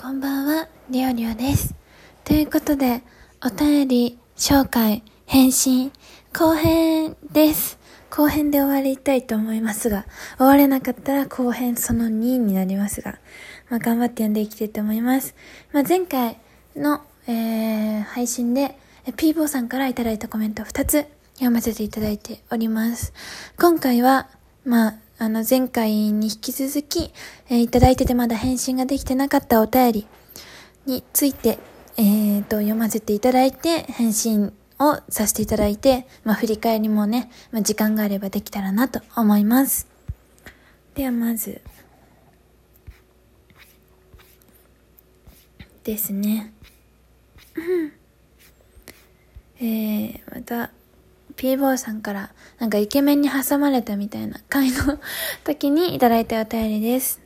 こんばんは、りょうりょうです。ということで、お便り、紹介、返信、後編です。後編で終わりたいと思いますが、終われなかったら後編その2になりますが、まあ、頑張って読んでいきたいと思います。まあ、前回の、えー、配信で、ピーボーさんからいただいたコメント2つ読ませていただいております。今回は、まあ、あの、前回に引き続き、えーいただいててまだ返信ができてなかったお便りについて、えーと、読ませていただいて、返信をさせていただいて、まあ、振り返りもね、まあ、時間があればできたらなと思います。では、まず、ですね。えー、また、ピーボーさんから、なんかイケメンに挟まれたみたいな回の時にいただいたお便りです。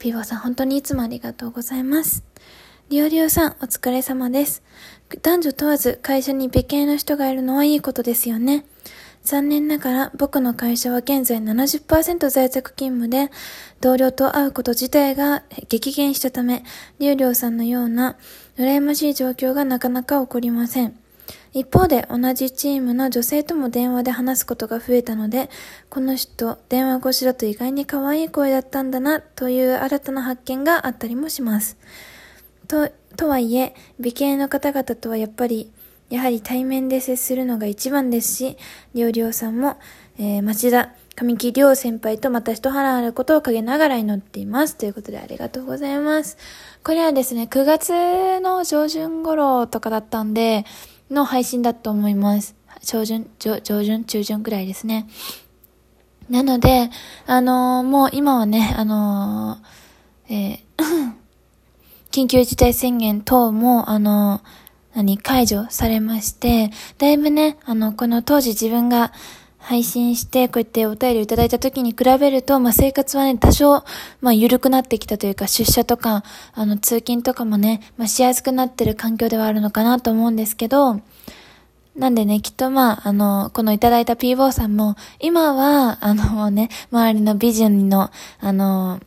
ピーボーさん、本当にいつもありがとうございます。リオリオさん、お疲れ様です。男女問わず会社に美形の人がいるのはいいことですよね。残念ながら僕の会社は現在70%在宅勤務で、同僚と会うこと自体が激減したため、リオリオさんのような羨ましい状況がなかなか起こりません。一方で同じチームの女性とも電話で話すことが増えたので、この人電話越しだと意外に可愛い声だったんだなという新たな発見があったりもします。と、とはいえ、美形の方々とはやっぱり、やはり対面で接するのが一番ですし、りょうりょうさんも、えー、町田、神木亮先輩とまた一腹あることを陰ながら祈っています。ということでありがとうございます。これはですね、9月の上旬頃とかだったんで、の配信だと思います。上旬、上旬、中旬くらいですね。なので、あのーもう今はね、あのーえー 緊急事態宣言等も、あの何、解除されまして、だいぶね、あの、この当時自分が配信して、こうやってお便りをいただいた時に比べると、まあ、生活はね、多少、まあ、緩くなってきたというか、出社とか、あの、通勤とかもね、まあ、しやすくなってる環境ではあるのかなと思うんですけど、なんでね、きっとまあ、あの、このいただいた P ボーさんも、今は、あの、ね、周りのビジョンの、あの、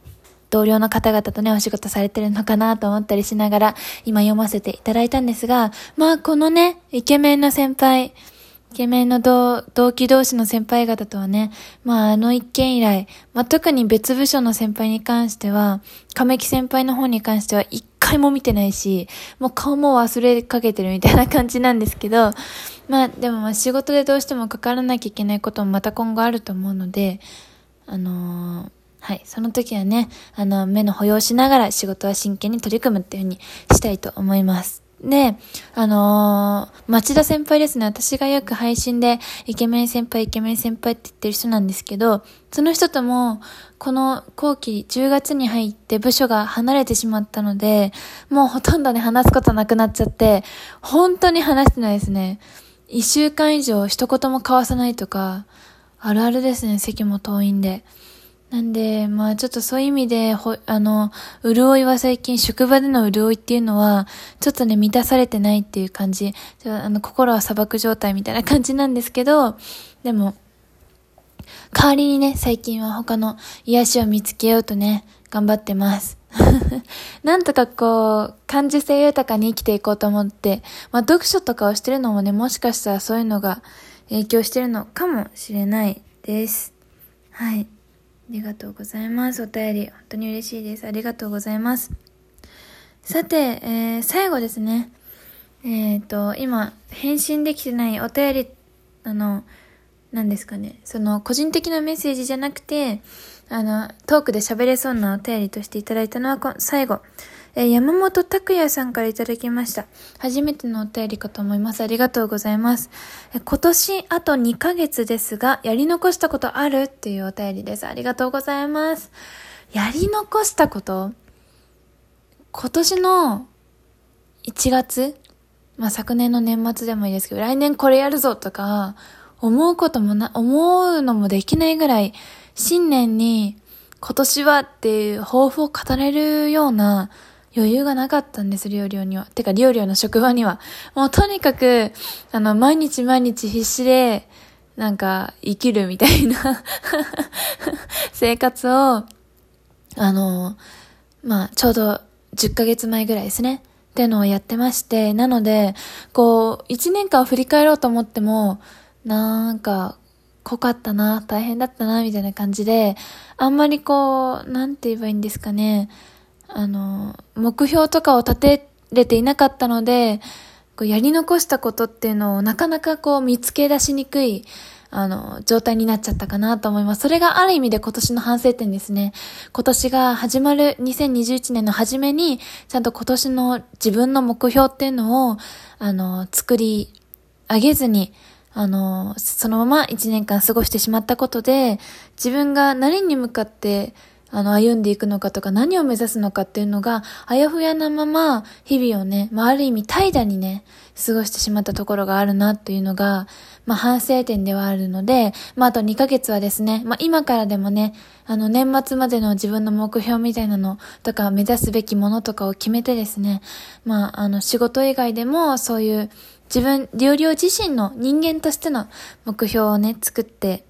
同僚の方々とね、お仕事されてるのかなと思ったりしながら、今読ませていただいたんですが、まあ、このね、イケメンの先輩、イケメンの同期同士の先輩方とはね、まあ、あの一件以来、まあ、特に別部署の先輩に関しては、亀木先輩の方に関しては一回も見てないし、もう顔も忘れかけてるみたいな感じなんですけど、まあ、でもまあ仕事でどうしてもかからなきゃいけないこともまた今後あると思うので、あのーはい。その時はね、あの、目の保養しながら仕事は真剣に取り組むっていう風にしたいと思います。で、あのー町田先輩ですね。私がよく配信で、イケメン先輩、イケメン先輩って言ってる人なんですけど、その人とも、この後期10月に入って部署が離れてしまったので、もうほとんどね、話すことなくなっちゃって、本当に話してないですね。一週間以上一言も交わさないとか、あるあるですね、席も遠いんで。なんで、まあちょっとそういう意味で、ほ、あの、潤いは最近、職場での潤いっていうのは、ちょっとね、満たされてないっていう感じ。ちょあの、心は砂漠状態みたいな感じなんですけど、でも、代わりにね、最近は他の癒しを見つけようとね、頑張ってます。なんとかこう、感受性豊かに生きていこうと思って、まあ読書とかをしてるのもね、もしかしたらそういうのが影響してるのかもしれないです。はい。ありがとうございます。お便り、本当に嬉しいです。ありがとうございます。さて、えー、最後ですね。えっ、と、今、返信できてないお便り、あの、何ですかね。その、個人的なメッセージじゃなくて、あの、トークで喋れそうなお便りとしていただいたのは、最後。えー山本拓也さんからいただきました。初めてのお便りかと思います。ありがとうございます。え今年あと2ヶ月ですが、やり残したことあるっていうお便りです。ありがとうございます。やり残したこと今年の1月まあ、昨年の年末でもいいですけど、来年これやるぞとか、思うこともな、思うのもできないぐらい、新年に今年はっていう抱負を語れるような余裕がなかったんです、リオリオには。てか、リオリオの職場には。もうとにかく、あの、毎日毎日必死で、なんか、生きるみたいな 生活を、あの、まあ、ちょうど10ヶ月前ぐらいですね。ってのをやってまして、なので、こう、1年間を振り返ろうと思っても、なんか、濃かったな、大変だったな、みたいな感じで、あんまりこう、なんて言えばいいんですかね、あの、目標とかを立てれていなかったので、こうやり残したことっていうのをなかなかこう見つけ出しにくい、あの、状態になっちゃったかなと思います。それがある意味で今年の反省点ですね。今年が始まる2021年の初めに、ちゃんと今年の自分の目標っていうのを、あの、作り上げずに、あの、そのまま一年間過ごしてしまったことで、自分が何に向かって、あの、歩んでいくのかとか、何を目指すのかっていうのが、あやふやなまま、日々をね、まあ、ある意味怠惰にね、過ごしてしまったところがあるなっていうのが、まあ、反省点ではあるので、まあ、あと2ヶ月はですね、まあ、今からでもね、あの、年末までの自分の目標みたいなのとか、目指すべきものとかを決めてですね、まあ、あの、仕事以外でも、そういう、自分、両両自身の人間としての目標をね、作って、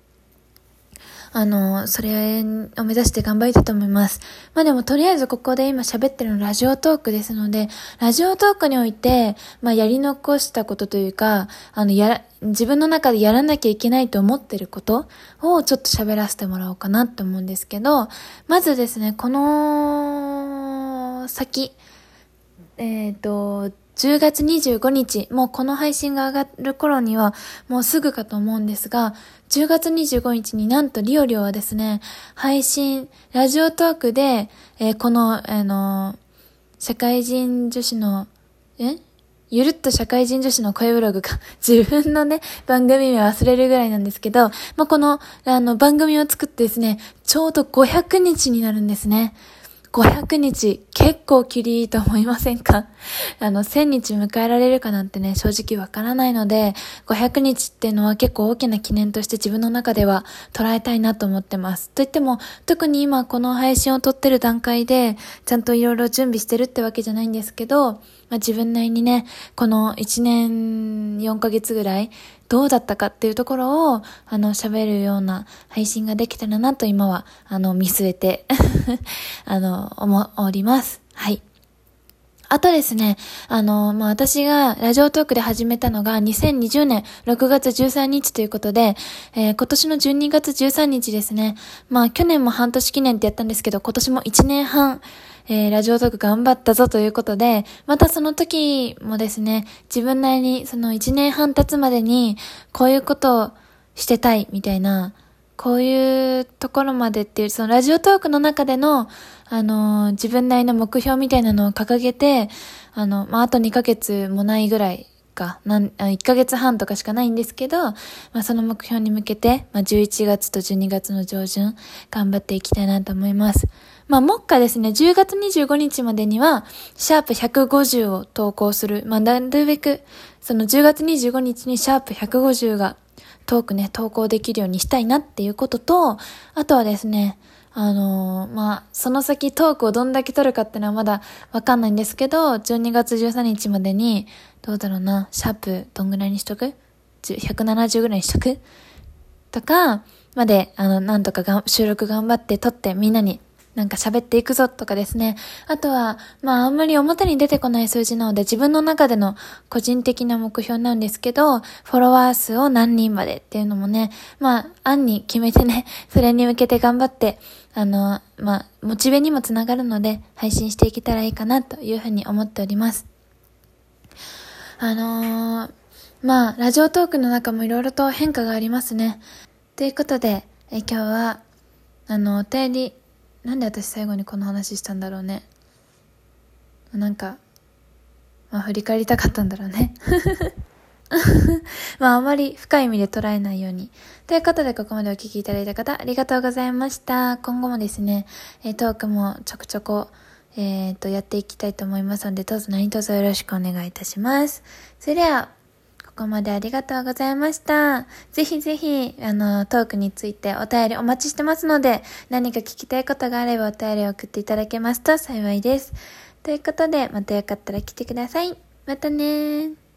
あの、それを目指して頑張りたいと思います。まあでもとりあえずここで今喋ってるのラジオトークですので、ラジオトークにおいて、まあやり残したことというか、あの、やら、自分の中でやらなきゃいけないと思ってることをちょっと喋らせてもらおうかなって思うんですけど、まずですね、この先、えっ、ー、と、10月25日、もうこの配信が上がる頃にはもうすぐかと思うんですが、10月25日になんとリオリオはですね、配信、ラジオトークで、えー、この、あのー、社会人女子の、え？ゆるっと社会人女子の声ブログが 自分のね、番組名忘れるぐらいなんですけど、まあ、この、あの、番組を作ってですね、ちょうど500日になるんですね。500日、結構きりいいと思いませんか？あの、1000日迎えられるかなんてね、正直わからないので、500日っていうのは結構大きな記念として自分の中では捉えたいなと思ってます。といっても、特に今この配信を撮ってる段階で、ちゃんといろいろ準備してるってわけじゃないんですけど、まあ、自分なりにね、この1年4ヶ月ぐらい、どうだったかっていうところを、あの、喋るような配信ができたらなと今は、あの、見据えて あの、思おります。はい。あとですね、あの、まあ、私がラジオトークで始めたのが2020年6月13日ということで、えー、今年の12月13日ですね。まあ、去年も半年記念ってやったんですけど、今年も1年半、えー、ラジオトーク頑張ったぞということで、またその時もですね、自分なりにその1年半経つまでに、こういうことをしてたいみたいな、こういうところまでっていう、そのラジオトークの中での、あのー、自分なりの目標みたいなのを掲げて、あの、まあ、あと2ヶ月もないぐらいか、なん、1ヶ月半とかしかないんですけど、まあ、その目標に向けて、まあ、11月と12月の上旬、頑張っていきたいなと思います。まあ、目下ですね、10月25日までには、シャープ150を投稿する。まあ、なるべく、その10月25日にシャープ150がトークね、投稿できるようにしたいなっていうことと、あとはですね、あのー、まあ、その先トークをどんだけ撮るかってのはまだわかんないんですけど、12月13日までに、どうだろうな、シャープどんぐらいにしとく ?170 ぐらいにしとく？とか、まで、あの、なんとかが収録頑張って撮ってみんなになんか喋っていくぞとかですね。あとは、まああんまり表に出てこない数字なので自分の中での個人的な目標なんですけど、フォロワー数を何人までっていうのもね、まあ案に決めてね、それに向けて頑張って、あの、まあ、モチベにもつながるので配信していけたらいいかなというふうに思っております。あのー、まあ、ラジオトークの中もいろいろと変化がありますね。ということで、え今日は、あの、お便りなんで私最後にこの話したんだろうねなんかまあ振り返りたかったんだろうね まああまり深い意味で捉えないように。ということでここまでお聴きいただいた方ありがとうございました。今後もですね、えトークもちょくちょこえっ、ー、と、やっていきたいと思いますので、どうぞ何卒よろしくお願いいたします。それでは、ここまでありがとうございました。ぜひぜひ、あの、トークについてお便りお待ちしてますので、何か聞きたいことがあればお便りを送っていただけますと幸いです。ということで、またよかったら来てください。またね。